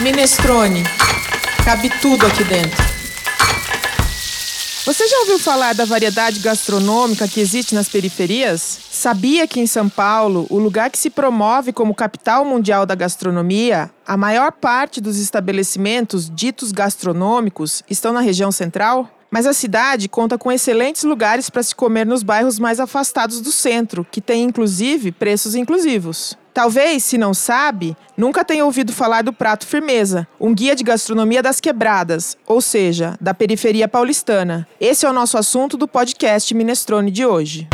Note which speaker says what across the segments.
Speaker 1: Minestrone. Cabe tudo aqui dentro.
Speaker 2: Você já ouviu falar da variedade gastronômica que existe nas periferias? Sabia que em São Paulo, o lugar que se promove como capital mundial da gastronomia, a maior parte dos estabelecimentos ditos gastronômicos estão na região central? Mas a cidade conta com excelentes lugares para se comer nos bairros mais afastados do centro, que tem inclusive preços inclusivos. Talvez, se não sabe, nunca tenha ouvido falar do Prato Firmeza, um guia de gastronomia das quebradas, ou seja, da periferia paulistana. Esse é o nosso assunto do podcast Minestrone de hoje.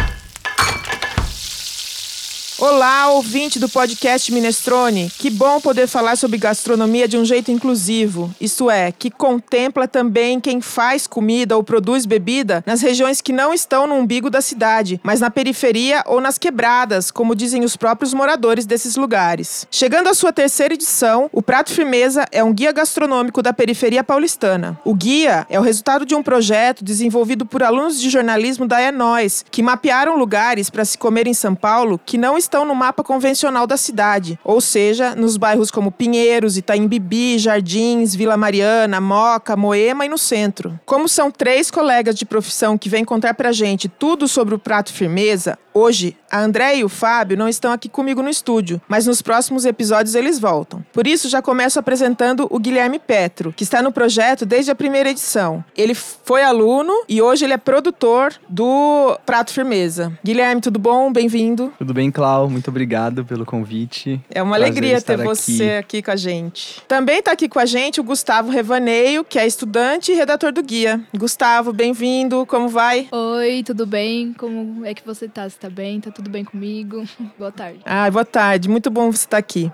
Speaker 2: Olá, ouvinte do podcast Minestrone. Que bom poder falar sobre gastronomia de um jeito inclusivo, isto é, que contempla também quem faz comida ou produz bebida nas regiões que não estão no umbigo da cidade, mas na periferia ou nas quebradas, como dizem os próprios moradores desses lugares. Chegando à sua terceira edição, o Prato Firmeza é um guia gastronômico da periferia paulistana. O guia é o resultado de um projeto desenvolvido por alunos de jornalismo da Enóis, que mapearam lugares para se comer em São Paulo que não estão no mapa convencional da cidade, ou seja, nos bairros como Pinheiros, Itaim Bibi, Jardins, Vila Mariana, Moca, Moema e no centro. Como são três colegas de profissão que vêm contar pra gente tudo sobre o prato firmeza, Hoje, a André e o Fábio não estão aqui comigo no estúdio, mas nos próximos episódios eles voltam. Por isso, já começo apresentando o Guilherme Petro, que está no projeto desde a primeira edição. Ele foi aluno e hoje ele é produtor do Prato Firmeza. Guilherme, tudo bom? Bem-vindo.
Speaker 3: Tudo bem, Clau? Muito obrigado pelo convite.
Speaker 2: É uma Prazer alegria ter você aqui. aqui com a gente. Também está aqui com a gente o Gustavo Revaneio, que é estudante e redator do guia. Gustavo, bem-vindo. Como vai?
Speaker 4: Oi, tudo bem? Como é que você está? Tá bem, tá tudo bem comigo. boa tarde.
Speaker 2: Ah, boa tarde. Muito bom você estar aqui.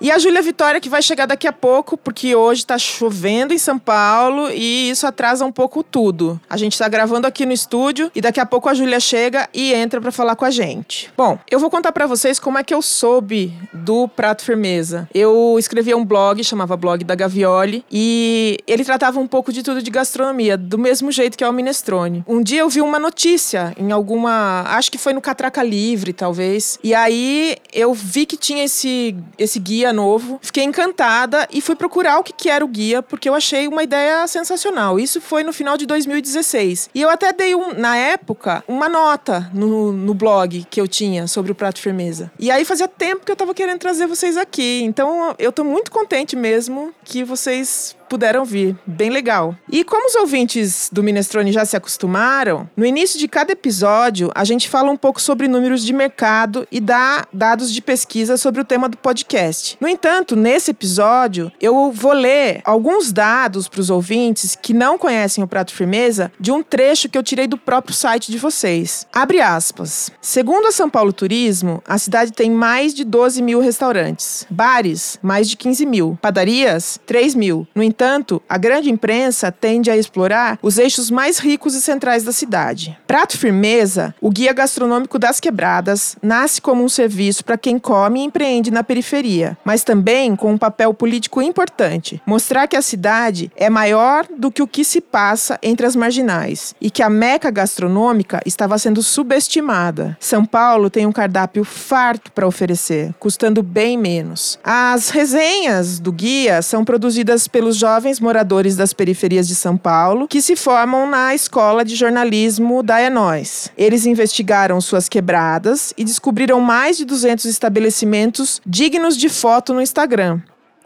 Speaker 2: E a Júlia Vitória, que vai chegar daqui a pouco, porque hoje está chovendo em São Paulo e isso atrasa um pouco tudo. A gente está gravando aqui no estúdio e daqui a pouco a Júlia chega e entra para falar com a gente. Bom, eu vou contar para vocês como é que eu soube do Prato Firmeza. Eu escrevia um blog, chamava Blog da Gavioli, e ele tratava um pouco de tudo de gastronomia, do mesmo jeito que é o Minestrone. Um dia eu vi uma notícia em alguma. Acho que foi no Catraca Livre, talvez. E aí eu vi que tinha esse, esse guia guia novo. Fiquei encantada e fui procurar o que, que era o guia, porque eu achei uma ideia sensacional. Isso foi no final de 2016. E eu até dei, um, na época, uma nota no, no blog que eu tinha sobre o Prato Firmeza. E aí fazia tempo que eu tava querendo trazer vocês aqui. Então eu tô muito contente mesmo que vocês puderam vir. Bem legal. E como os ouvintes do Minestrone já se acostumaram, no início de cada episódio a gente fala um pouco sobre números de mercado e dá dados de pesquisa sobre o tema do podcast. No entanto, nesse episódio eu vou ler alguns dados para os ouvintes que não conhecem o Prato Firmeza de um trecho que eu tirei do próprio site de vocês. Abre aspas. Segundo a São Paulo Turismo, a cidade tem mais de 12 mil restaurantes, bares, mais de 15 mil, padarias, 3 mil. No entanto, entanto, a grande imprensa tende a explorar os eixos mais ricos e centrais da cidade. Prato Firmeza, o guia gastronômico das quebradas, nasce como um serviço para quem come e empreende na periferia, mas também com um papel político importante: mostrar que a cidade é maior do que o que se passa entre as marginais e que a meca gastronômica estava sendo subestimada. São Paulo tem um cardápio farto para oferecer, custando bem menos. As resenhas do guia são produzidas pelos jovens moradores das periferias de São Paulo que se formam na Escola de Jornalismo da Enóis. Eles investigaram suas quebradas e descobriram mais de 200 estabelecimentos dignos de foto no Instagram.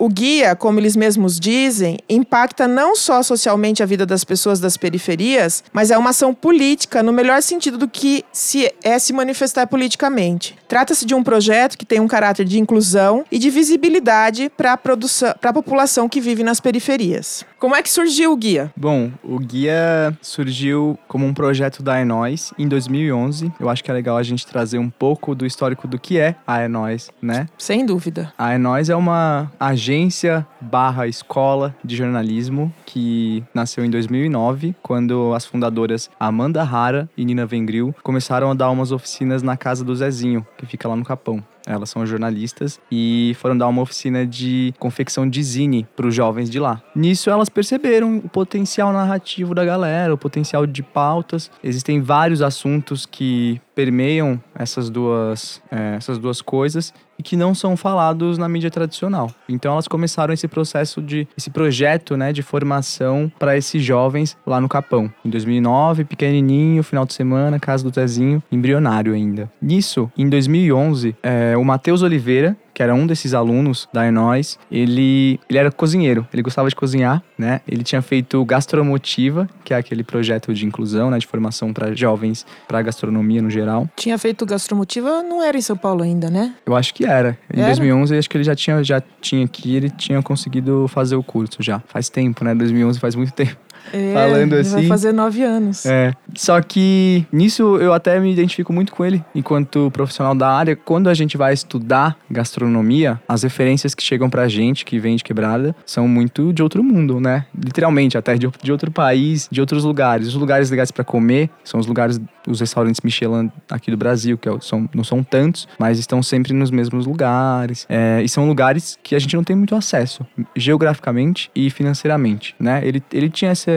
Speaker 2: O guia, como eles mesmos dizem, impacta não só socialmente a vida das pessoas das periferias, mas é uma ação política no melhor sentido do que se é se manifestar politicamente. Trata-se de um projeto que tem um caráter de inclusão e de visibilidade para a população que vive nas periferias. Como é que surgiu o guia?
Speaker 3: Bom, o guia surgiu como um projeto da Enóis em 2011. Eu acho que é legal a gente trazer um pouco do histórico do que é a Enóis, né?
Speaker 2: Sem dúvida.
Speaker 3: A Enóis é uma agência barra escola de jornalismo que nasceu em 2009, quando as fundadoras Amanda Rara e Nina Vengril começaram a dar umas oficinas na casa do Zezinho, que fica lá no Capão. Elas são jornalistas e foram dar uma oficina de confecção de zine para os jovens de lá. Nisso elas perceberam o potencial narrativo da galera, o potencial de pautas. Existem vários assuntos que permeiam essas duas, é, essas duas coisas que não são falados na mídia tradicional. Então elas começaram esse processo de esse projeto, né, de formação para esses jovens lá no Capão. Em 2009, pequenininho, final de semana, casa do Tezinho, embrionário ainda. Nisso, em 2011, é, o Matheus Oliveira, que era um desses alunos da Enóis, ele, ele era cozinheiro, ele gostava de cozinhar, né? Ele tinha feito Gastromotiva, que é aquele projeto de inclusão, né, de formação para jovens, para gastronomia no geral.
Speaker 2: Tinha feito gastromotiva, não era em São Paulo ainda, né?
Speaker 3: Eu acho que era. Em
Speaker 2: Era?
Speaker 3: 2011, acho que ele já tinha, já tinha aqui, ele tinha conseguido fazer o curso já. Faz tempo, né? 2011 faz muito tempo.
Speaker 2: É,
Speaker 3: Falando
Speaker 2: ele Vai
Speaker 3: assim-
Speaker 2: fazer nove anos.
Speaker 3: É. Só que nisso eu até me identifico muito com ele, enquanto profissional da área. Quando a gente vai estudar gastronomia, as referências que chegam pra gente, que vem de quebrada, são muito de outro mundo, né? Literalmente, até de, de outro país, de outros lugares. Os lugares legais pra comer são os lugares, os restaurantes Michelin aqui do Brasil, que é são, não são tantos, mas estão sempre nos mesmos lugares. É, e são lugares que a gente não tem muito acesso, geograficamente e financeiramente, né? Ele, ele tinha essa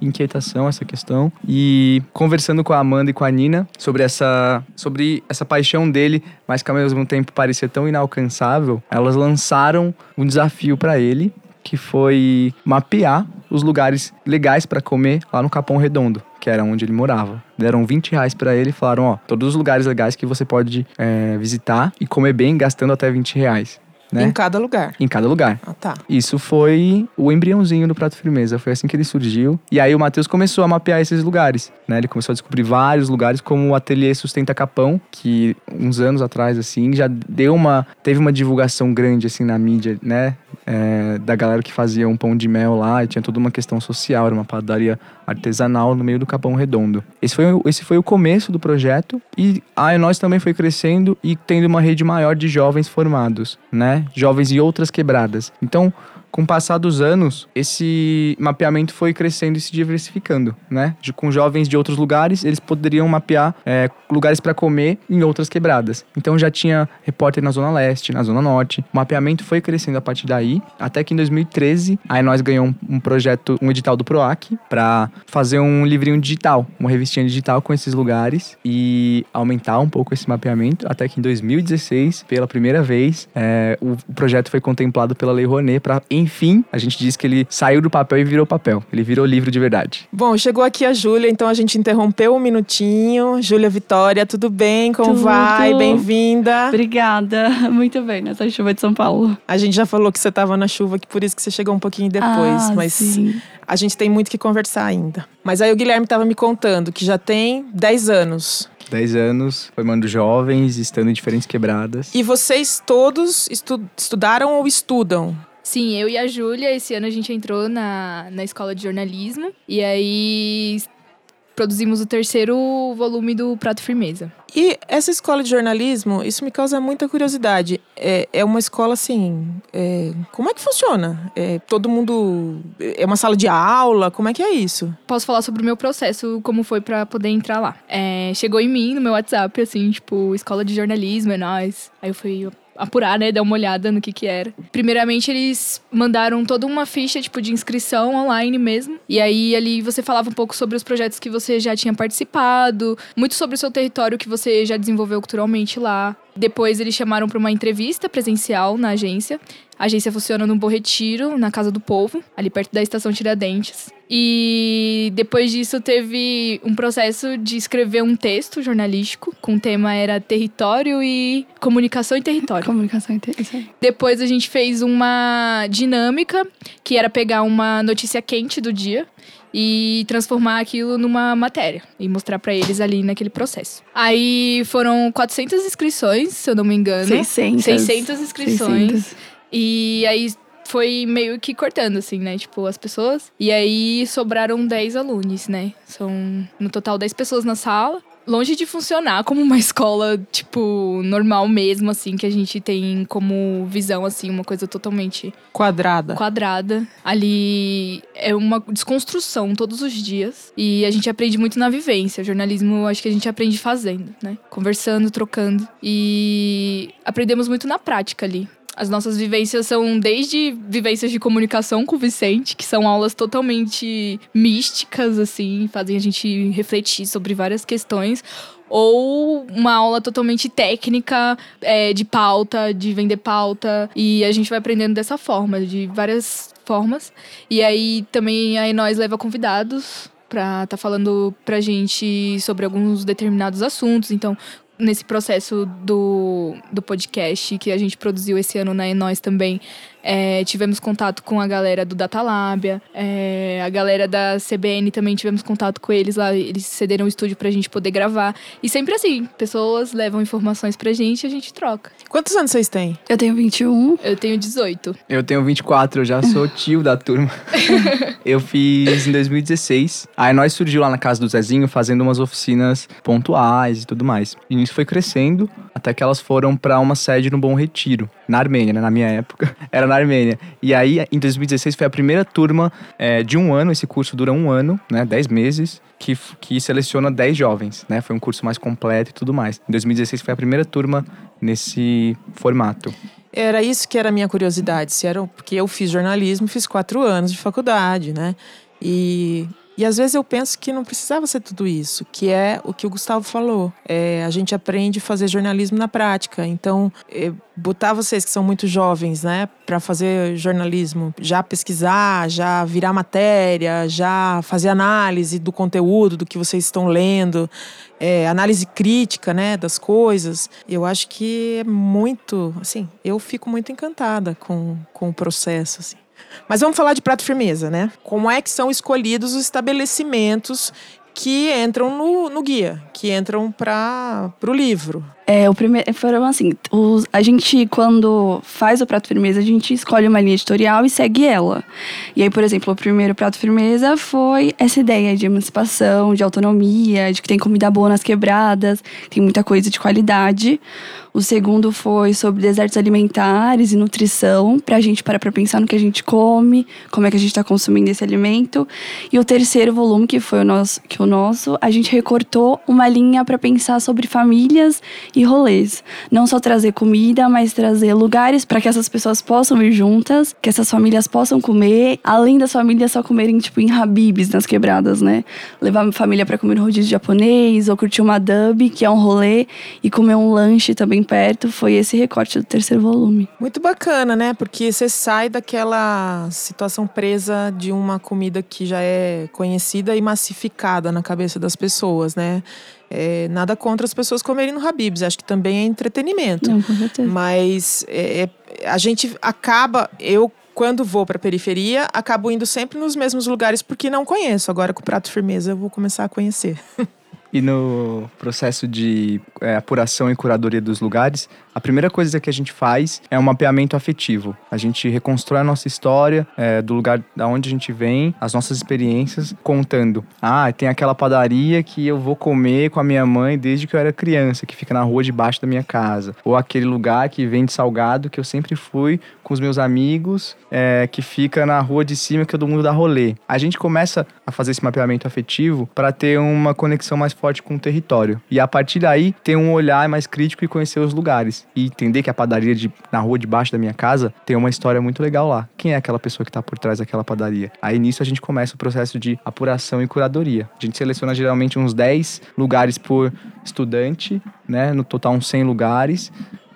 Speaker 3: inquietação, essa questão. E conversando com a Amanda e com a Nina sobre essa, sobre essa paixão dele, mas que ao mesmo tempo parecia tão inalcançável, elas lançaram um desafio para ele, que foi mapear os lugares legais para comer lá no Capão Redondo. Que era onde ele morava. Deram 20 reais pra ele e falaram: Ó, todos os lugares legais que você pode é, visitar e comer bem gastando até 20 reais. Né?
Speaker 2: Em cada lugar.
Speaker 3: Em cada lugar.
Speaker 2: Ah, tá.
Speaker 3: Isso foi o embriãozinho do Prato Firmeza. Foi assim que ele surgiu. E aí o Matheus começou a mapear esses lugares, né? Ele começou a descobrir vários lugares, como o Ateliê Sustenta Capão, que uns anos atrás, assim, já deu uma... Teve uma divulgação grande, assim, na mídia, né? É, da galera que fazia um pão de mel lá e tinha toda uma questão social. Era uma padaria artesanal no meio do Capão Redondo. Esse foi, esse foi o começo do projeto. E a nós também foi crescendo e tendo uma rede maior de jovens formados, né? Jovens em outras quebradas. Então, com o passar dos anos, esse mapeamento foi crescendo e se diversificando, né? De- com jovens de outros lugares, eles poderiam mapear é, lugares para comer em outras quebradas. Então já tinha repórter na Zona Leste, na Zona Norte. O mapeamento foi crescendo a partir daí, até que em 2013, aí nós ganhamos um, projeto, um edital do PROAC, para fazer um livrinho digital, uma revistinha digital com esses lugares e aumentar um pouco esse mapeamento, até que em 2016, pela primeira vez, é, o, o projeto foi contemplado pela Lei Rouanet para, enfim, a gente diz que ele saiu do papel e virou papel. Ele virou livro de verdade.
Speaker 2: Bom, chegou aqui a Júlia, então a gente interrompeu um minutinho. Júlia Vitória, tudo bem? Como
Speaker 5: Tudo.
Speaker 2: vai? Bem-vinda.
Speaker 5: Obrigada. Muito bem, nessa chuva de São Paulo.
Speaker 2: A gente já falou que você estava na chuva, que por isso que você chegou um pouquinho depois,
Speaker 5: Ah,
Speaker 2: mas
Speaker 5: sim.
Speaker 2: a gente tem muito que conversar ainda. Mas aí o Guilherme estava me contando que já tem 10 anos.
Speaker 3: 10 anos, formando jovens, estando em diferentes quebradas.
Speaker 2: E vocês todos estu- estudaram ou estudam?
Speaker 4: Sim, eu e a Júlia, esse ano a gente entrou na, na escola de jornalismo. E aí produzimos o terceiro volume do Prato Firmeza.
Speaker 2: E essa escola de jornalismo, isso me causa muita curiosidade. É, é uma escola assim. é, como é que funciona? É, todo mundo. É uma sala de aula? Como é que é isso?
Speaker 4: Posso falar sobre o meu processo, como foi pra poder entrar lá. É, chegou em mim, no meu WhatsApp, assim, tipo, escola de jornalismo, é nóis. Aí eu fui apurar, né, dar uma olhada no que que era. Primeiramente, eles mandaram toda uma ficha, tipo, de inscrição online mesmo. E aí, ali, você falava um pouco sobre os projetos que você já tinha participado, muito sobre o seu território que você já desenvolveu culturalmente lá. Depois, eles chamaram para uma entrevista presencial na agência. A agência funciona no Bom Retiro, na Casa do Povo, ali perto da Estação Tiradentes. E depois disso teve um processo de escrever um texto jornalístico, com o tema era território e comunicação e território.
Speaker 5: Comunicação interessante.
Speaker 4: Depois a gente fez uma dinâmica, que era pegar uma notícia quente do dia e transformar aquilo numa matéria e mostrar pra eles ali naquele processo. Aí foram 400 inscrições, se eu não me engano.
Speaker 5: 600.
Speaker 4: 600 inscrições.
Speaker 5: 600.
Speaker 4: E aí foi meio que cortando, assim, né? Tipo, as pessoas. E aí sobraram 10 alunos, né? São no total 10 pessoas na sala. Longe de funcionar como uma escola, tipo, normal mesmo, assim, que a gente tem como visão, assim, uma coisa totalmente
Speaker 2: Quadrada.
Speaker 4: quadrada. Ali é uma desconstrução todos os dias. E a gente aprende muito na vivência. Jornalismo, acho que a gente aprende fazendo, né? Conversando, trocando. E aprendemos muito na prática ali. As nossas vivências são desde vivências de comunicação com o Vicente, que são aulas totalmente místicas, assim, fazem a gente refletir sobre várias questões. ou uma aula totalmente técnica, é, de pauta, de vender pauta. E a gente vai aprendendo dessa forma, de várias formas. E aí também aí nós leva convidados pra tá falando pra gente sobre alguns determinados assuntos. Então, nesse processo do, do podcast que a gente produziu esse ano na Enós também, é, tivemos contato com a galera do Datalábia, é, a galera da CBN também tivemos contato com eles lá, eles cederam o estúdio pra gente poder gravar. E sempre assim, pessoas levam informações pra gente e a gente troca.
Speaker 2: Quantos anos vocês têm?
Speaker 5: Eu tenho 21.
Speaker 4: Eu tenho 18.
Speaker 3: Eu tenho 24, eu já sou tio da turma. eu fiz em 2016. Aí nós surgiu lá na casa do Zezinho fazendo umas oficinas pontuais e tudo mais. E nisso foi crescendo até que elas foram pra uma sede no Bom Retiro, na Armênia, né? Na minha época, era na Armênia. E aí, em 2016, foi a primeira turma é, de um ano. Esse curso dura um ano, né? 10 meses. Que, que seleciona 10 jovens, né? Foi um curso mais completo e tudo mais. Em 2016 foi a primeira turma nesse formato.
Speaker 2: Era isso que era a minha curiosidade. Se era, porque eu fiz jornalismo, fiz quatro anos de faculdade, né? E, e às vezes eu penso que não precisava ser tudo isso, que é o que o Gustavo falou. É, a gente aprende a fazer jornalismo na prática. Então, é, botar vocês que são muito jovens, né, para fazer jornalismo, já pesquisar, já virar matéria, já fazer análise do conteúdo, do que vocês estão lendo, é, análise crítica, né, das coisas. Eu acho que é muito, assim, eu fico muito encantada com, com o processo, assim. Mas vamos falar de prato firmeza, né? Como é que são escolhidos os estabelecimentos que entram no, no guia, que entram para o livro?
Speaker 5: É, o primeiro foram assim, os, a gente quando faz o prato firmeza, a gente escolhe uma linha editorial e segue ela. E aí, por exemplo, o primeiro prato firmeza foi essa ideia de emancipação, de autonomia, de que tem comida boa nas quebradas, tem muita coisa de qualidade. O segundo foi sobre desertos alimentares e nutrição, pra gente parar pra pensar no que a gente come, como é que a gente tá consumindo esse alimento. E o terceiro volume, que foi o nosso, que o nosso, a gente recortou uma linha para pensar sobre famílias e rolês. Não só trazer comida, mas trazer lugares para que essas pessoas possam ir juntas, que essas famílias possam comer, além das famílias só comerem tipo em Habibs nas quebradas, né? Levar a família para comer um rodízio japonês ou curtir uma dub, que é um rolê, e comer um lanche também perto, foi esse recorte do terceiro volume.
Speaker 2: Muito bacana, né? Porque você sai daquela situação presa de uma comida que já é conhecida e massificada na cabeça das pessoas, né? É, nada contra as pessoas comerem no Habibs, acho que também é entretenimento.
Speaker 5: Não, com certeza.
Speaker 2: Mas é, é, a gente acaba, eu quando vou para a periferia, acabo indo sempre nos mesmos lugares porque não conheço. Agora com o prato firmeza eu vou começar a conhecer.
Speaker 3: E no processo de é, apuração e curadoria dos lugares, a primeira coisa que a gente faz é um mapeamento afetivo. A gente reconstrói a nossa história é, do lugar da onde a gente vem, as nossas experiências, contando. Ah, tem aquela padaria que eu vou comer com a minha mãe desde que eu era criança, que fica na rua debaixo da minha casa. Ou aquele lugar que vende salgado que eu sempre fui com os meus amigos, é, que fica na rua de cima que todo mundo dá rolê. A gente começa a fazer esse mapeamento afetivo para ter uma conexão mais forte com o território. E a partir daí, ter um olhar mais crítico e conhecer os lugares. E entender que a padaria de, na rua debaixo da minha casa tem uma história muito legal lá. Quem é aquela pessoa que está por trás daquela padaria? Aí nisso a gente começa o processo de apuração e curadoria. A gente seleciona geralmente uns 10 lugares por estudante, né? No total uns 100 lugares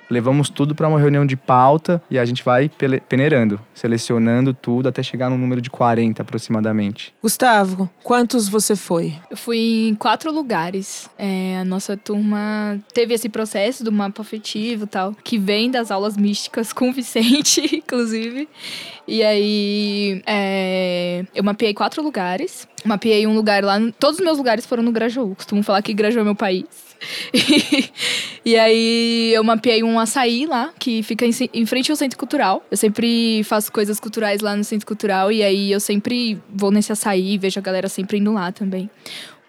Speaker 3: levamos tudo para uma reunião de pauta e a gente vai peneirando, selecionando tudo até chegar no número de 40 aproximadamente.
Speaker 2: Gustavo, quantos você foi?
Speaker 4: Eu fui em quatro lugares. É, a nossa turma teve esse processo do mapa afetivo e tal, que vem das aulas místicas com o Vicente, inclusive. E aí é, eu mapeei quatro lugares. Mapeei um lugar lá. Todos os meus lugares foram no Grajaú. Costumo falar que Grajaú é meu país. e aí eu mapeei um açaí lá, que fica em, em, frente ao Centro Cultural. Eu sempre faço coisas culturais lá no Centro Cultural e aí eu sempre vou nesse açaí e vejo a galera sempre indo lá também.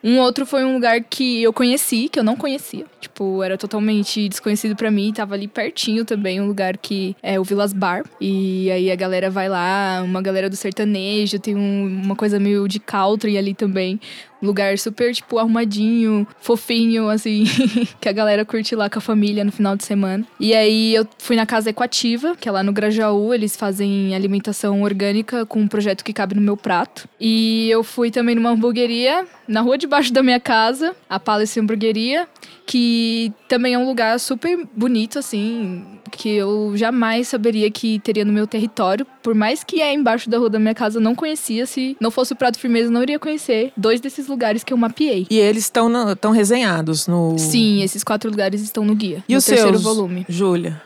Speaker 4: Um outro foi um lugar que eu conheci, que eu não conhecia. Tipo, era totalmente desconhecido para mim. Tava ali pertinho também, um lugar que é o Vilas Bar. E aí a galera vai lá, uma galera do sertanejo, tem um, uma coisa meio de country ali também. Lugar super, tipo, arrumadinho, fofinho, assim, que a galera curte lá com a família no final de semana. E aí eu fui na Casa Equativa, que é lá no Grajaú, eles fazem alimentação orgânica com um projeto que cabe no meu prato. E eu fui também numa hamburgueria, na rua debaixo da minha casa, a Palace Hamburgueria. Que também é um lugar super bonito, assim, que eu jamais saberia que teria no meu território. Por mais que é embaixo da rua da minha casa, eu não conhecia. Se não fosse o Prato Firmeza, eu não iria conhecer dois desses lugares que eu mapeei.
Speaker 2: E eles estão resenhados no.
Speaker 4: Sim, esses quatro lugares estão no guia.
Speaker 2: E
Speaker 4: no
Speaker 2: os
Speaker 4: terceiro
Speaker 2: seus,
Speaker 4: volume.
Speaker 2: Júlia?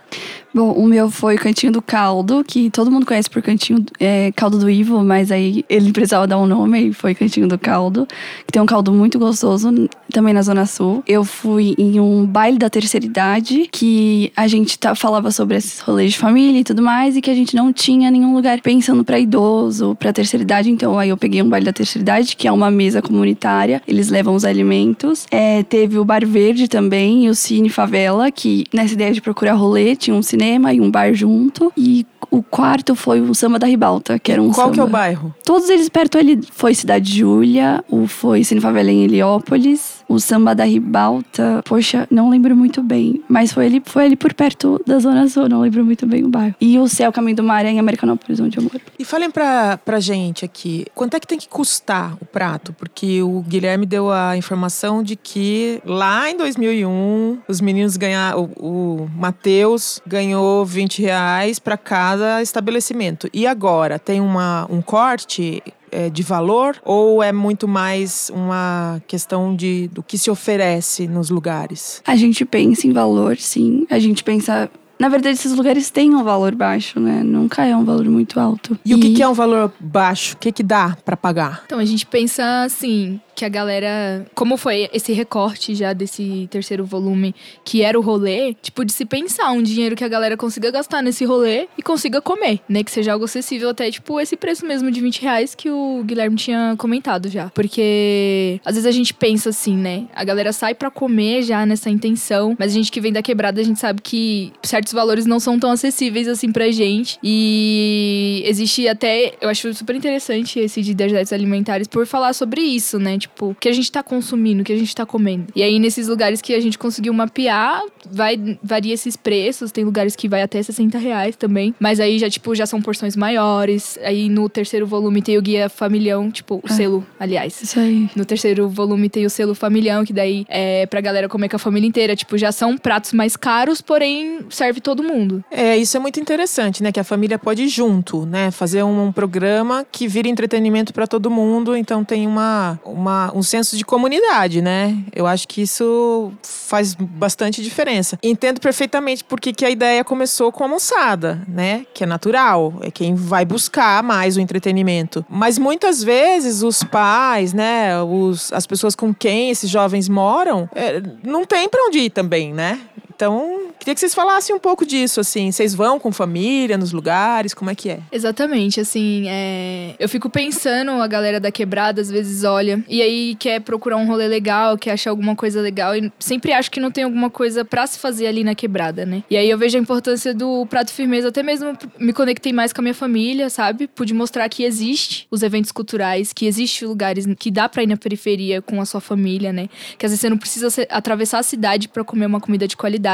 Speaker 5: Bom, o meu foi Cantinho do Caldo, que todo mundo conhece por Cantinho é, Caldo do Ivo, mas aí ele precisava dar um nome e foi Cantinho do Caldo, que tem um caldo muito gostoso também na Zona Sul. Eu fui em um baile da terceira idade, que a gente tá, falava sobre esses rolês de família e tudo mais, e que a gente não tinha nenhum lugar pensando pra idoso, pra terceira idade, então aí eu peguei um baile da terceira idade, que é uma mesa comunitária, eles levam os alimentos. É, teve o Bar Verde também, e o Cine Favela, que nessa ideia de procurar rolê, tinha um cinema e um bar junto. E o quarto foi o Samba da Ribalta, que era um
Speaker 2: Qual
Speaker 5: samba.
Speaker 2: que é o bairro?
Speaker 5: Todos eles perto ali. Foi Cidade Júlia, o foi Cine Favela em Heliópolis, o Samba da Ribalta. Poxa, não lembro muito bem. Mas foi ali, foi ali por perto da Zona Sul, não lembro muito bem o bairro. E o Céu Caminho do Mar é em Americanópolis, onde eu moro.
Speaker 2: E falem pra, pra gente aqui, quanto é que tem que custar o prato? Porque o Guilherme deu a informação de que lá em 2001, os meninos ganharam, o, o Matheus ganhou 20 reais para cada estabelecimento. E agora, tem uma, um corte é, de valor ou é muito mais uma questão de, do que se oferece nos lugares?
Speaker 5: A gente pensa em valor, sim. A gente pensa. Na verdade, esses lugares têm um valor baixo, né? Nunca é um valor muito alto.
Speaker 2: E, o que, que é um valor baixo? O que, que dá para pagar?
Speaker 4: Então a gente pensa assim, que a galera. Como foi esse recorte já desse terceiro volume, que era o rolê, tipo, de se pensar um dinheiro que a galera consiga gastar nesse rolê e consiga comer, né? Que seja algo acessível até, tipo, esse preço mesmo de 20 reais que o Guilherme tinha comentado já. Porque às vezes a gente pensa assim, né? A galera sai pra comer já nessa intenção, mas a gente que vem da quebrada, a gente sabe que certos valores não são tão acessíveis assim pra gente. E existe até, eu acho super interessante esse de desertos alimentares por falar sobre isso, né? Tipo, o que a gente tá consumindo, o que a gente tá comendo. E aí, nesses lugares que a gente conseguiu mapear, vai, varia esses preços. Tem lugares que vai até 60 reais também. Mas aí já, tipo, já são porções maiores. Aí no terceiro volume tem o guia familhão, tipo, o
Speaker 5: Ah.
Speaker 4: selo, aliás.
Speaker 5: Isso aí.
Speaker 4: No terceiro volume tem o selo familhão, que daí é pra galera comer com a família inteira. Tipo, já são pratos mais caros, porém serve todo mundo.
Speaker 2: É, isso é muito interessante, né? Que a família pode ir junto, né? Fazer um, um programa que vira entretenimento para todo mundo, então tem uma, uma, um senso de comunidade, né? Eu acho que isso faz bastante diferença. Entendo perfeitamente porque que a ideia começou com a moçada, né? Que é natural, é quem vai buscar mais o entretenimento. Mas muitas vezes os pais, né? Os, as pessoas com quem esses jovens moram, é, não tem para onde ir também, né? Então, queria que vocês falassem um pouco disso, assim. Vocês vão com família nos lugares? Como é que é?
Speaker 4: Exatamente, assim, é... eu fico pensando, a galera da quebrada às vezes olha e aí quer procurar um rolê legal, quer achar alguma coisa legal e sempre acho que não tem alguma coisa pra se fazer ali na quebrada, né? E aí eu vejo a importância do prato firmeza, até mesmo me conectei mais com a minha família, sabe? Pude mostrar que existe os eventos culturais, que existe lugares que dá pra ir na periferia com a sua família, né? Que às vezes você não precisa atravessar a cidade pra comer uma comida de qualidade,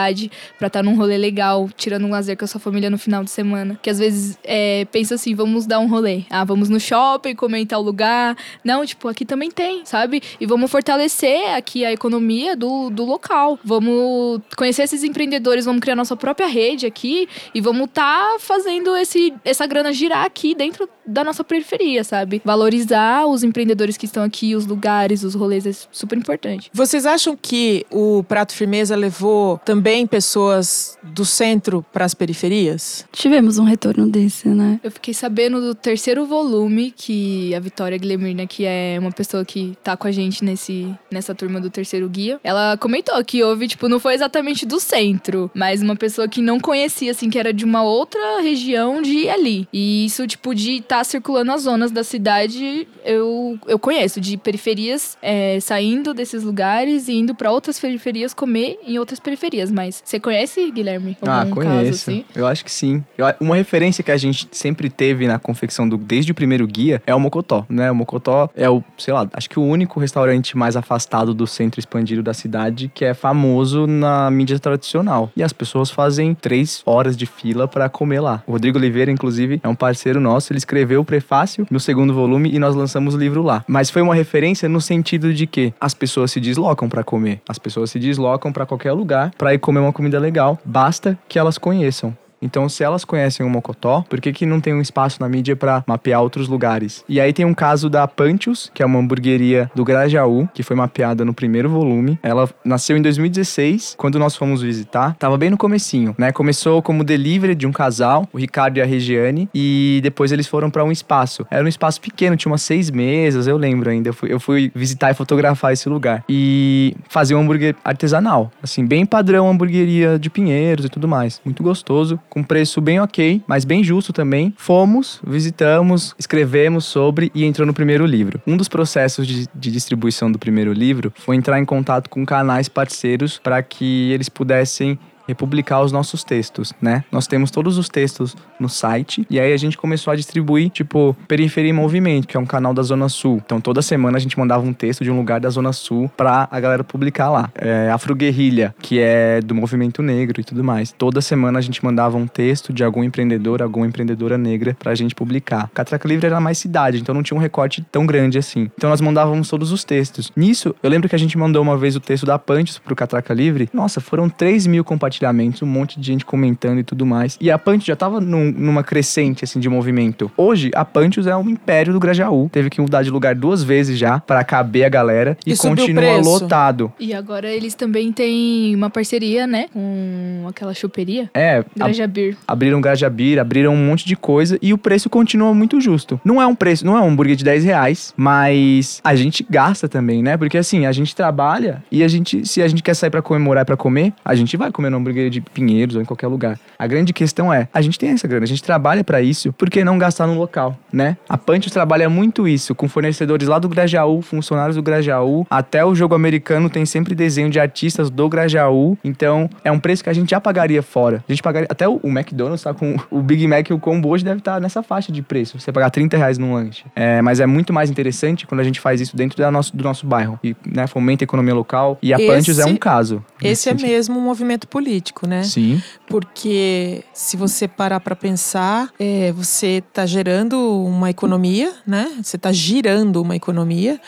Speaker 4: pra estar num rolê legal, tirando um lazer com a sua família no final de semana. Que às vezes é, pensa assim, vamos dar um rolê. Ah, vamos no shopping, comer em tal lugar. Não, tipo, aqui também tem, sabe? E vamos fortalecer aqui a economia do, do local. Vamos conhecer esses empreendedores, vamos criar nossa própria rede aqui e vamos estar fazendo esse, essa grana girar aqui dentro da nossa periferia, sabe? Valorizar os empreendedores que estão aqui, os lugares, os rolês, é super importante.
Speaker 2: Vocês acham que o Prato Firmeza levou também pessoas do centro para as periferias?
Speaker 5: Tivemos um retorno desse, né?
Speaker 4: Eu fiquei sabendo do terceiro volume que a Vitória Glemirna, que é uma pessoa que tá com a gente nesse, nessa turma do terceiro guia, ela comentou que houve, tipo, não foi exatamente do centro, mas uma pessoa que não conhecia, assim, que era de uma outra região de ir ali. E isso, tipo, de estar circulando as zonas da cidade, eu, eu conheço, de periferias, é, saindo desses lugares e indo pra outras periferias comer em outras periferias. Mas você conhece, Guilherme?
Speaker 3: Ah, conheço.
Speaker 4: caso assim?
Speaker 3: Eu acho que sim. Uma referência que a gente sempre teve na confecção do desde o primeiro guia é o Mocotó, né? O Mocotó é o, sei lá, acho que o único restaurante mais afastado do centro expandido da cidade que é famoso na mídia tradicional. E as pessoas fazem três horas de fila para comer lá. O Rodrigo Oliveira, inclusive, é um parceiro nosso. Ele escreveu o prefácio no segundo volume e nós lançamos o livro lá. Mas foi uma referência no sentido de que as pessoas se deslocam para comer. As pessoas se deslocam para qualquer lugar para ir comer uma comida legal. Basta que elas conheçam. Então, se elas conhecem o Mocotó, por que, que não tem um espaço na mídia para mapear outros lugares? E aí tem um caso da Pantius, que é uma hamburgueria do Grajaú, que foi mapeada no primeiro volume. Ela nasceu em 2016, quando nós fomos visitar. Tava bem no comecinho, né? Começou como delivery de um casal, o Ricardo e a Regiane, e depois eles foram para um espaço. Era um espaço pequeno, tinha umas seis mesas, eu lembro ainda. Eu fui, eu fui visitar e fotografar esse lugar. E fazer um hambúrguer artesanal, assim, bem padrão hamburgueria de Pinheiros e tudo mais. Muito gostoso, com preço bem ok, mas bem justo também. Fomos, visitamos, escrevemos sobre e entrou no primeiro livro. Um dos processos de, de distribuição do primeiro livro foi entrar em contato com canais parceiros para que eles pudessem republicar os nossos textos, né? Nós temos todos os textos no site e aí a gente começou a distribuir, tipo, Periferia em Movimento, que é um canal da Zona Sul. Então toda semana a gente mandava um texto de um lugar da Zona Sul pra a galera publicar lá. É, Afro Guerrilha, que é do movimento negro e tudo mais. Toda semana a gente mandava um texto de algum empreendedor, alguma empreendedora negra pra gente publicar. Catraca Livre era mais cidade, então não tinha um recorte tão grande assim. Então nós mandávamos todos os textos. Nisso, eu lembro que a gente mandou uma vez o texto da Pantes pro Catraca Livre. Nossa, foram 3 mil compartilhamentos, um monte de gente comentando e tudo mais. E a Pantes já tava num- numa crescente, assim, de movimento. Hoje, a Pantes é um império do Grajaú. Teve que mudar de lugar duas vezes já para caber a galera. E,
Speaker 2: E
Speaker 3: continua lotado.
Speaker 4: E agora eles também têm uma parceria, né? Com aquela choperia.
Speaker 3: É,
Speaker 4: Grajabir.
Speaker 3: abriram Gajabir, abriram um monte de coisa e o preço continua muito justo. Não é um preço, não é um hambúrguer de 10 reais, mas a gente gasta também, né? Porque assim, a gente trabalha e a gente, se a gente quer sair pra comemorar e pra comer, a gente vai comer no hambúrguer de Pinheiros ou em qualquer lugar. A grande questão é, a gente tem essa grana, a gente trabalha pra isso, por que não gastar no local, né? A Pancho trabalha muito isso, com fornecedores lá do Grajaú, funcionários do Grajaú, até o jogo americano tem sempre desenho de artistas do Grajaú, então é um preço que a gente já pagaria fora. A gente pagaria, até o, o McDonald's tá com o Big Mac e o combo hoje deve estar nessa faixa de preço, você pagar 30 reais num lanche. É, mas é muito mais interessante quando a gente faz isso dentro da nosso, do nosso bairro e né, fomenta a economia local e a
Speaker 2: Esse-
Speaker 3: é um caso.
Speaker 2: Esse é
Speaker 3: sentido.
Speaker 2: mesmo um movimento político, né?
Speaker 3: Sim.
Speaker 2: Porque se você parar para pensar, é, você está gerando uma economia, né? Você está girando uma economia.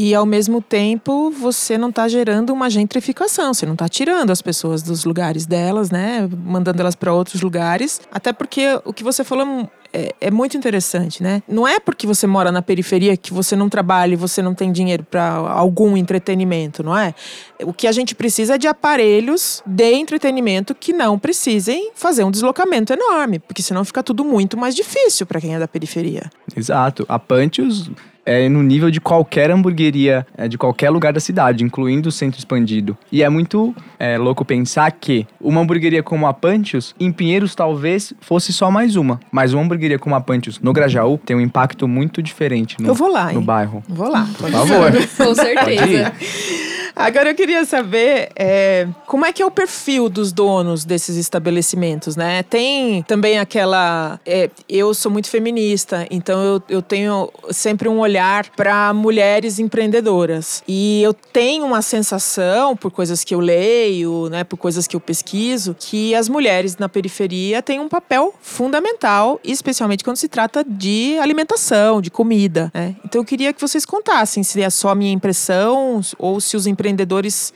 Speaker 2: E ao mesmo tempo você não está gerando uma gentrificação, você não está tirando as pessoas dos lugares delas, né? Mandando elas para outros lugares. Até porque o que você falou é, é muito interessante, né? Não é porque você mora na periferia que você não trabalha e você não tem dinheiro para algum entretenimento, não é? O que a gente precisa é de aparelhos de entretenimento que não precisem fazer um deslocamento enorme, porque senão fica tudo muito mais difícil para quem é da periferia.
Speaker 3: Exato. A Pantios é no nível de qualquer hamburgueria é, de qualquer lugar da cidade, incluindo o centro expandido. E é muito é, louco pensar que uma hamburgueria como a Pantios, em Pinheiros talvez fosse só mais uma. Mas uma hamburgueria como a Pantios no Grajaú tem um impacto muito diferente no,
Speaker 2: Eu vou lá,
Speaker 3: no
Speaker 2: hein?
Speaker 3: bairro.
Speaker 2: Vou lá.
Speaker 3: Por favor.
Speaker 4: Com certeza.
Speaker 2: Agora eu queria saber é, como é que é o perfil dos donos desses estabelecimentos, né? Tem também aquela. é, eu sou muito feminista, então eu, eu tenho sempre um olhar para mulheres empreendedoras. E eu tenho uma sensação, por coisas que eu leio, né, por coisas que eu pesquiso, que as mulheres na periferia têm um papel fundamental, especialmente quando se trata de alimentação, de comida. Né? Então eu queria que vocês contassem se é só a minha impressão ou se os empreendedores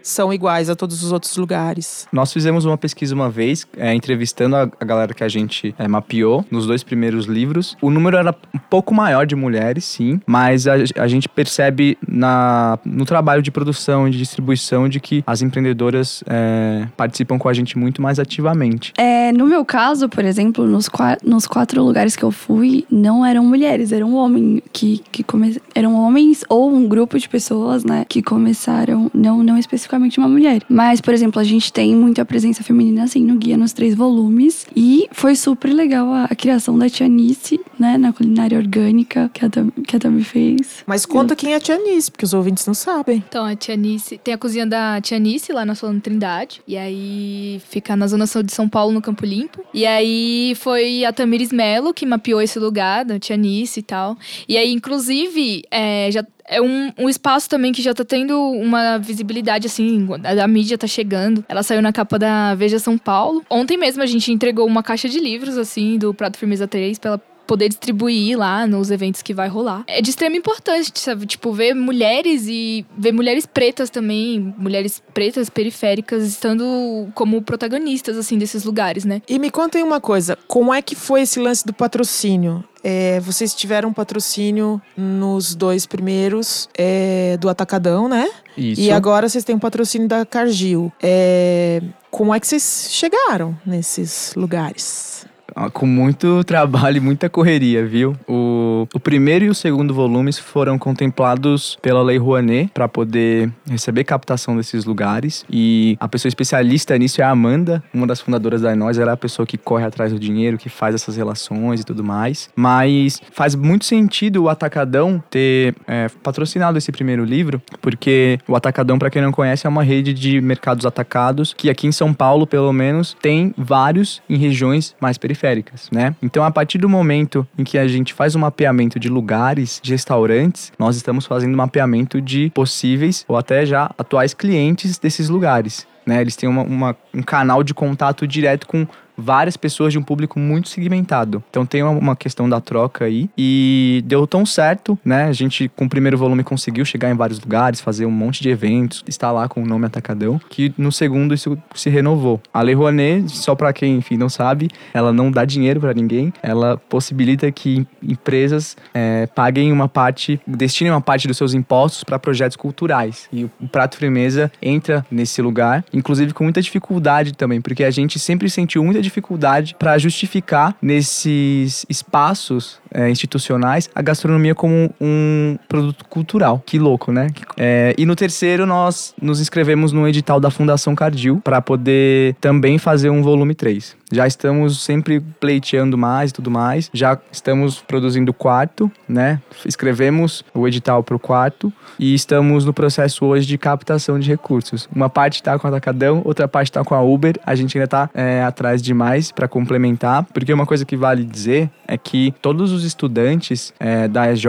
Speaker 2: são iguais a todos os outros lugares.
Speaker 3: Nós fizemos uma pesquisa uma vez, é, entrevistando a, a galera que a gente é, mapeou nos dois primeiros livros. O número era um pouco maior de mulheres, sim, mas a, a gente percebe na, no trabalho de produção e de distribuição de que as empreendedoras é, participam com a gente muito mais ativamente.
Speaker 5: É, no meu caso, por exemplo, nos, qua- nos quatro lugares que eu fui, não eram mulheres, eram homens que, que come... eram homens ou um grupo de pessoas, né, que começaram, não, não especificamente uma mulher. Mas, por exemplo, a gente tem muita presença feminina, assim, no guia, nos três volumes. E foi super legal a, a criação da Tianice né? Na culinária orgânica que a, que a Tami fez.
Speaker 2: Mas conta quem é a Tia Nice, porque os ouvintes não sabem.
Speaker 4: Então, a Tia Nice, tem a cozinha da Tia Nice lá na Solano Trindade. E aí fica na zona sul de São Paulo, no Campo Limpo. E aí foi a Tamires Melo que mapeou esse lugar, da Tia Nice e tal. E aí, inclusive, é, já é um, um espaço também que já tá tendo uma visibilidade, assim, a, a mídia tá chegando. Ela saiu na capa da Veja São Paulo. Ontem mesmo a gente entregou uma caixa de livros, assim, do Prato Firmeza 3 pela poder distribuir lá nos eventos que vai rolar. É de extrema importância, sabe? Tipo, ver mulheres e ver mulheres pretas também, mulheres pretas periféricas estando como protagonistas, assim, desses lugares, né?
Speaker 2: E me contem uma coisa, como é que foi esse lance do patrocínio? É, vocês tiveram patrocínio nos dois primeiros é, do Atacadão, né?
Speaker 3: Isso.
Speaker 2: E agora vocês têm um patrocínio da Cargill. É, como é que vocês chegaram nesses lugares?
Speaker 3: Ah, Com muito trabalho e muita correria, viu? O, o primeiro e o segundo volumes foram contemplados pela Lei Rouanet para poder receber captação desses lugares. E a pessoa especialista nisso é a Amanda, uma das fundadoras da Nós. Ela é a pessoa que corre atrás do dinheiro, que faz essas relações e tudo mais. Mas faz muito sentido o Atacadão ter é, patrocinado esse primeiro livro, porque o Atacadão, para quem não conhece, é uma rede de mercados atacados que aqui em São Paulo, pelo menos, tem vários em regiões mais periféricas né? Então, a partir do momento em que a gente faz um mapeamento de lugares, de restaurantes, nós estamos fazendo um mapeamento de possíveis ou até já atuais clientes desses lugares. Né? Eles têm uma, uma, um canal de contato direto com várias pessoas de um público muito segmentado. Então tem uma, questão da troca aí e deu tão certo, né? A gente com o primeiro volume conseguiu chegar em vários lugares, fazer um monte de eventos, estar lá com o nome Atacadão, que no segundo isso se renovou. A Lei Rouanet, só para quem enfim não sabe, ela não dá dinheiro para ninguém, ela possibilita que empresas é, paguem uma parte, destinem uma parte dos seus impostos para projetos culturais. E o Prato Firmeza entra nesse lugar, inclusive com muita dificuldade também, porque a gente sempre sentiu muita dificuldade para justificar nesses espaços é, institucionais a gastronomia como um produto cultural. Que louco, né? É, e no terceiro, nós nos inscrevemos no edital da Fundação Cardil para poder também fazer um volume 3. Já estamos sempre pleiteando mais e tudo mais. Já estamos produzindo o quarto, né? Escrevemos o edital para o quarto e estamos no processo hoje de captação de recursos. Uma parte está com a Atacadão, outra parte está com a Uber. A gente ainda está é, atrás de mais para complementar, porque uma coisa que vale dizer é que todos os estudantes é, da EJ,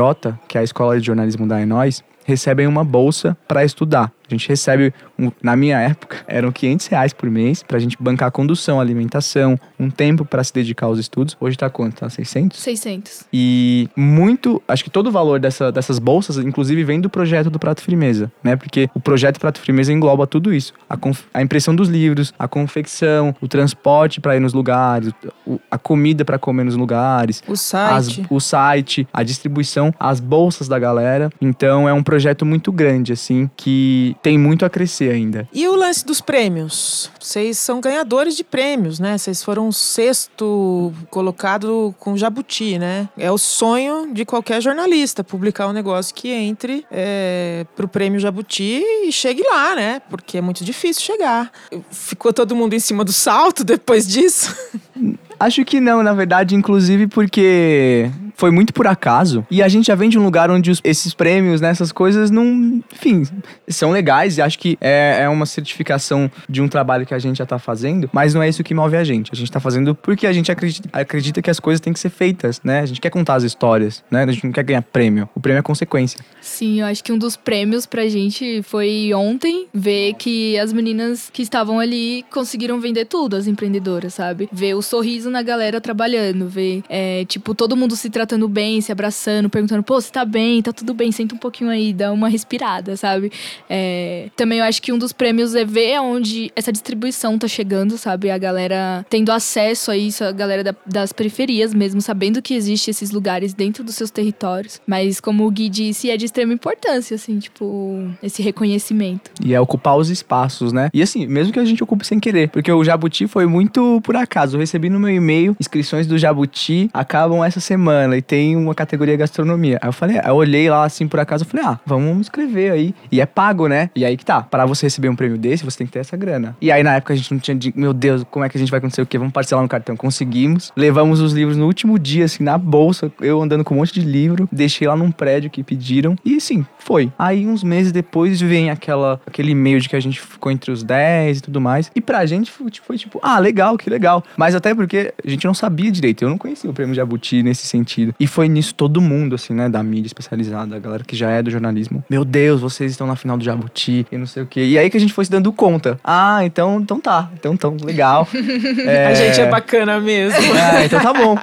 Speaker 3: que é a Escola de Jornalismo da Enóis, recebem uma bolsa para estudar. A gente recebe, um, na minha época, eram 500 reais por mês pra gente bancar condução, alimentação, um tempo para se dedicar aos estudos. Hoje tá quanto? Tá 600?
Speaker 4: 600.
Speaker 3: E muito, acho que todo o valor dessa, dessas bolsas, inclusive, vem do projeto do Prato Firmeza, né? Porque o projeto Prato Firmeza engloba tudo isso. A, a impressão dos livros, a confecção, o transporte para ir nos lugares, o, a comida para comer nos lugares.
Speaker 2: O site.
Speaker 3: As, o site, a distribuição, as bolsas da galera. Então, é um projeto muito grande, assim, que tem muito a crescer ainda.
Speaker 2: E o lance dos prêmios? Vocês são ganhadores de prêmios, né? Vocês foram sexto colocado com Jabuti, né? É o sonho de qualquer jornalista publicar um negócio que entre é, pro prêmio Jabuti e chegue lá, né? Porque é muito difícil chegar. Ficou todo mundo em cima do salto depois disso?
Speaker 3: Acho que não, na verdade, inclusive porque foi muito por acaso. E a gente já vem de um lugar onde os, esses prêmios, né, essas coisas não. Enfim, são legais e acho que é, é uma certificação de um trabalho que a gente já tá fazendo, mas não é isso que move a gente. A gente tá fazendo porque a gente acredita, acredita que as coisas têm que ser feitas, né? A gente quer contar as histórias, né? A gente não quer ganhar prêmio. O prêmio é consequência.
Speaker 4: Sim, eu acho que um dos prêmios pra gente foi ontem ver que as meninas que estavam ali conseguiram vender tudo, as empreendedoras, sabe? Ver o sorriso na galera trabalhando, ver, é, tipo, todo mundo se tratando bem, se abraçando, perguntando, pô, você tá bem, tá tudo bem, senta um pouquinho aí, dá uma respirada, sabe? É, também eu acho que um dos prêmios é ver onde essa distribuição tá chegando, sabe? A galera tendo acesso a isso, a galera da, das periferias mesmo, sabendo que existe esses lugares dentro dos seus territórios. Mas como o Gui disse, é de extrema importância, assim, tipo, esse reconhecimento.
Speaker 3: E é ocupar os espaços, né? E assim, mesmo que a gente ocupe sem querer, porque o Jabuti foi muito por acaso. Eu recebi no meu e-mail inscrições do Jabuti acabam essa semana. Stanley, tem uma categoria gastronomia. Aí eu falei, eu olhei lá assim por acaso, eu falei, ah, vamos escrever aí. E é pago, né? E aí que tá. Para você receber um prêmio desse, você tem que ter essa grana. E aí na época a gente não tinha, de, meu Deus, como é que a gente vai acontecer o quê? Vamos parcelar no cartão. Conseguimos. Levamos os livros no último dia, assim, na bolsa, eu andando com um monte de livro, deixei lá num prédio que pediram. E sim, foi. Aí uns meses depois vem aquela, aquele e-mail de que a gente ficou entre os 10 e tudo mais. E pra gente foi tipo, ah, legal, que legal. Mas até porque a gente não sabia direito. Eu não conhecia o prêmio Jabuti nesse sentido. E foi nisso todo mundo, assim, né, da mídia especializada, a galera que já é do jornalismo. Meu Deus, vocês estão na final do Jabuti e não sei o quê. E aí que a gente foi se dando conta. Ah, então, então tá. Então, então legal.
Speaker 2: é... A gente é bacana mesmo.
Speaker 3: Ah, então tá bom.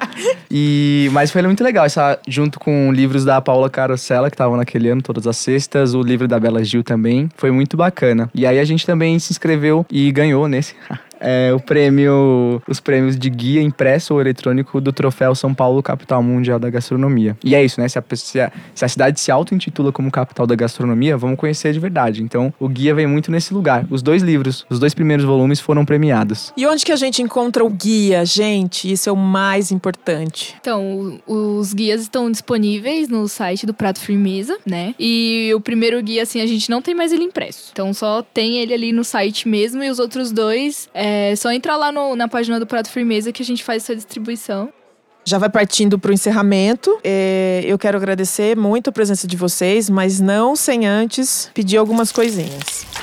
Speaker 3: E, mas foi muito legal, essa, junto com livros da Paula Carosella, que estavam naquele ano, todas as sextas, o livro da Bela Gil também. Foi muito bacana. E aí a gente também se inscreveu e ganhou nesse. é, o prêmio, os prêmios de guia impresso ou eletrônico do Troféu São Paulo Capital Mundial da Gastronomia. E é isso, né? Se a, se a, se a cidade se auto-intitula como capital da gastronomia, vamos conhecer de verdade. Então, o guia vem muito nesse lugar. Os dois livros, os dois primeiros volumes foram premiados.
Speaker 2: E onde que a gente encontra o guia, gente? Isso é o mais importante.
Speaker 4: Então, os guias estão disponíveis no site do Prato Firmeza, né? E o primeiro guia, assim, a gente não tem mais ele impresso. Então, só tem ele ali no site mesmo e os outros dois é, é só entrar lá no, na página do Prato Firmeza que a gente faz essa distribuição.
Speaker 2: Já vai partindo para o encerramento. É, eu quero agradecer muito a presença de vocês, mas não sem antes pedir algumas coisinhas.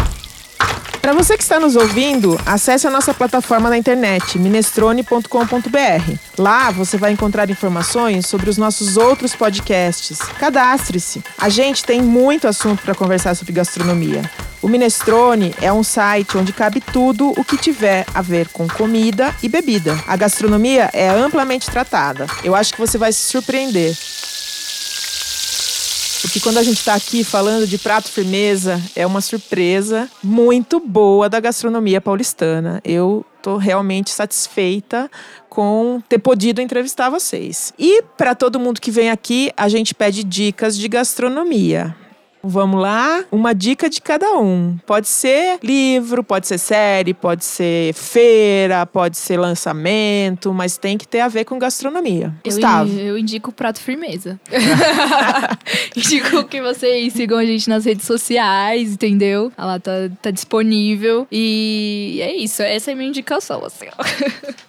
Speaker 2: Para você que está nos ouvindo, acesse a nossa plataforma na internet, minestrone.com.br. Lá você vai encontrar informações sobre os nossos outros podcasts. Cadastre-se. A gente tem muito assunto para conversar sobre gastronomia. O Minestrone é um site onde cabe tudo o que tiver a ver com comida e bebida. A gastronomia é amplamente tratada. Eu acho que você vai se surpreender. Porque quando a gente está aqui falando de prato firmeza, é uma surpresa muito boa da gastronomia paulistana. Eu estou realmente satisfeita com ter podido entrevistar vocês. E para todo mundo que vem aqui, a gente pede dicas de gastronomia. Vamos lá, uma dica de cada um. Pode ser livro, pode ser série, pode ser feira, pode ser lançamento, mas tem que ter a ver com gastronomia.
Speaker 4: Eu,
Speaker 2: Gustavo.
Speaker 4: Eu indico o prato firmeza. indico que vocês sigam a gente nas redes sociais, entendeu? Ela tá, tá disponível. E é isso, essa é a minha indicação, assim.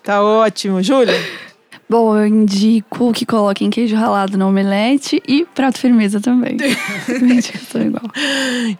Speaker 2: tá ótimo. Júlia?
Speaker 5: Bom, eu indico que coloquem queijo ralado no omelete e prato firmeza também. indicação igual.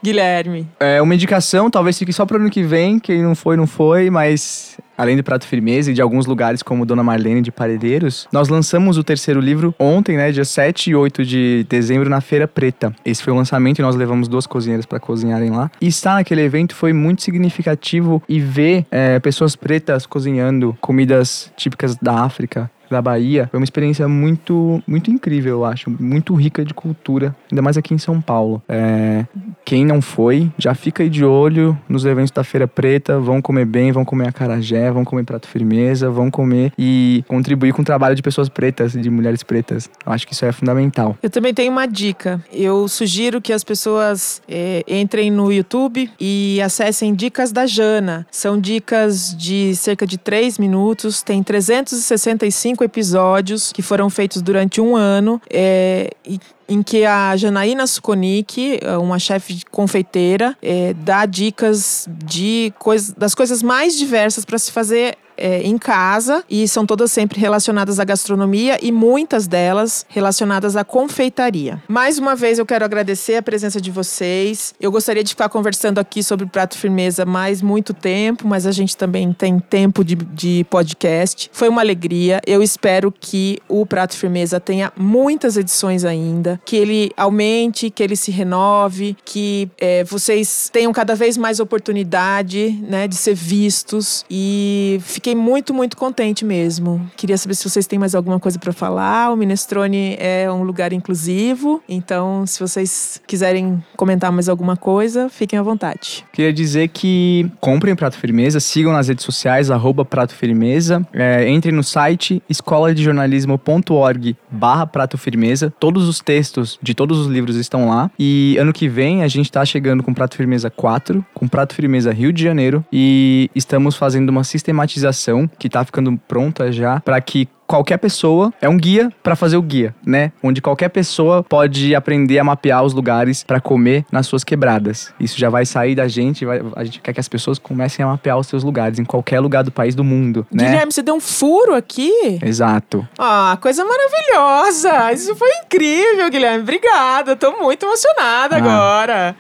Speaker 2: Guilherme.
Speaker 3: É uma indicação, talvez fique só para ano que vem. Quem não foi, não foi, mas além do Prato Firmeza e de alguns lugares como Dona Marlene de Paredeiros, nós lançamos o terceiro livro ontem, né, dia 7 e 8 de dezembro, na Feira Preta. Esse foi o lançamento e nós levamos duas cozinheiras para cozinharem lá. E estar naquele evento foi muito significativo e ver é, pessoas pretas cozinhando comidas típicas da África, da Bahia, foi uma experiência muito, muito incrível, eu acho. Muito rica de cultura, ainda mais aqui em São Paulo. É, quem não foi, já fica aí de olho nos eventos da Feira Preta, vão comer bem, vão comer acarajé, vão comer prato firmeza, vão comer e contribuir com o trabalho de pessoas pretas, de mulheres pretas. Eu acho que isso é fundamental.
Speaker 2: Eu também tenho uma dica. Eu sugiro que as pessoas é, entrem no YouTube e acessem Dicas da Jana. São dicas de cerca de 3 minutos, tem 365 cinco episódios que foram feitos durante um ano. É, e em que a Janaína Sukonik, uma chefe confeiteira, é, dá dicas de coisa, das coisas mais diversas para se fazer é, em casa e são todas sempre relacionadas à gastronomia e muitas delas relacionadas à confeitaria. Mais uma vez eu quero agradecer a presença de vocês. Eu gostaria de ficar conversando aqui sobre o Prato Firmeza mais muito tempo, mas a gente também tem tempo de, de podcast. Foi uma alegria. Eu espero que o Prato Firmeza tenha muitas edições ainda, que ele aumente, que ele se renove, que é, vocês tenham cada vez mais oportunidade né, de ser vistos e fiquei muito, muito contente mesmo. Queria saber se vocês têm mais alguma coisa para falar. O Minestrone é um lugar inclusivo, então se vocês quiserem comentar mais alguma coisa, fiquem à vontade.
Speaker 3: Queria dizer que comprem Prato Firmeza, sigam nas redes sociais, arroba Prato Firmeza, é, entrem no site escoladejornalismo.org barra Prato Firmeza. Todos os textos de todos os livros estão lá. E ano que vem a gente está chegando com Prato Firmeza 4, com Prato Firmeza Rio de Janeiro, e estamos fazendo uma sistematização que tá ficando pronta já para que qualquer pessoa é um guia para fazer o guia, né? Onde qualquer pessoa pode aprender a mapear os lugares para comer nas suas quebradas. Isso já vai sair da gente, vai, a gente quer que as pessoas comecem a mapear os seus lugares em qualquer lugar do país do mundo, né?
Speaker 2: Guilherme, você deu um furo aqui?
Speaker 3: Exato.
Speaker 2: Ah, coisa maravilhosa! Isso foi incrível, Guilherme. Obrigada. Tô muito emocionada
Speaker 3: Ah.
Speaker 2: agora.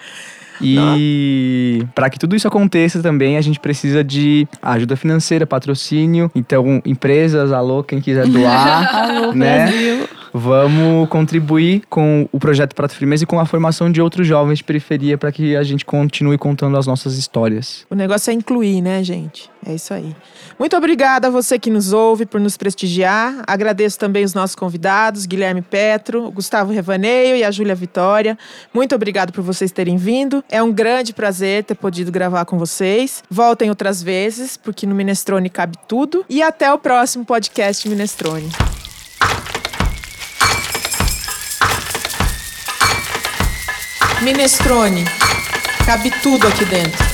Speaker 3: E para que tudo isso aconteça também, a gente precisa de ajuda financeira, patrocínio. Então, empresas, alô, quem quiser doar,
Speaker 5: Alô,
Speaker 3: né?
Speaker 5: Brasil.
Speaker 3: Vamos contribuir com o projeto Prato Firmeza e com a formação de outros jovens de periferia para que a gente continue contando as nossas histórias.
Speaker 2: O negócio é incluir, né, gente? É isso aí. Muito obrigada a você que nos ouve por nos prestigiar. Agradeço também os nossos convidados, Guilherme Petro, Gustavo Revaneio e a Júlia Vitória. Muito obrigado por vocês terem vindo. É um grande prazer ter podido gravar com vocês. Voltem outras vezes, porque no Minestrone cabe tudo. E até o próximo podcast Minestrone. Minestrone. Cabe tudo aqui dentro.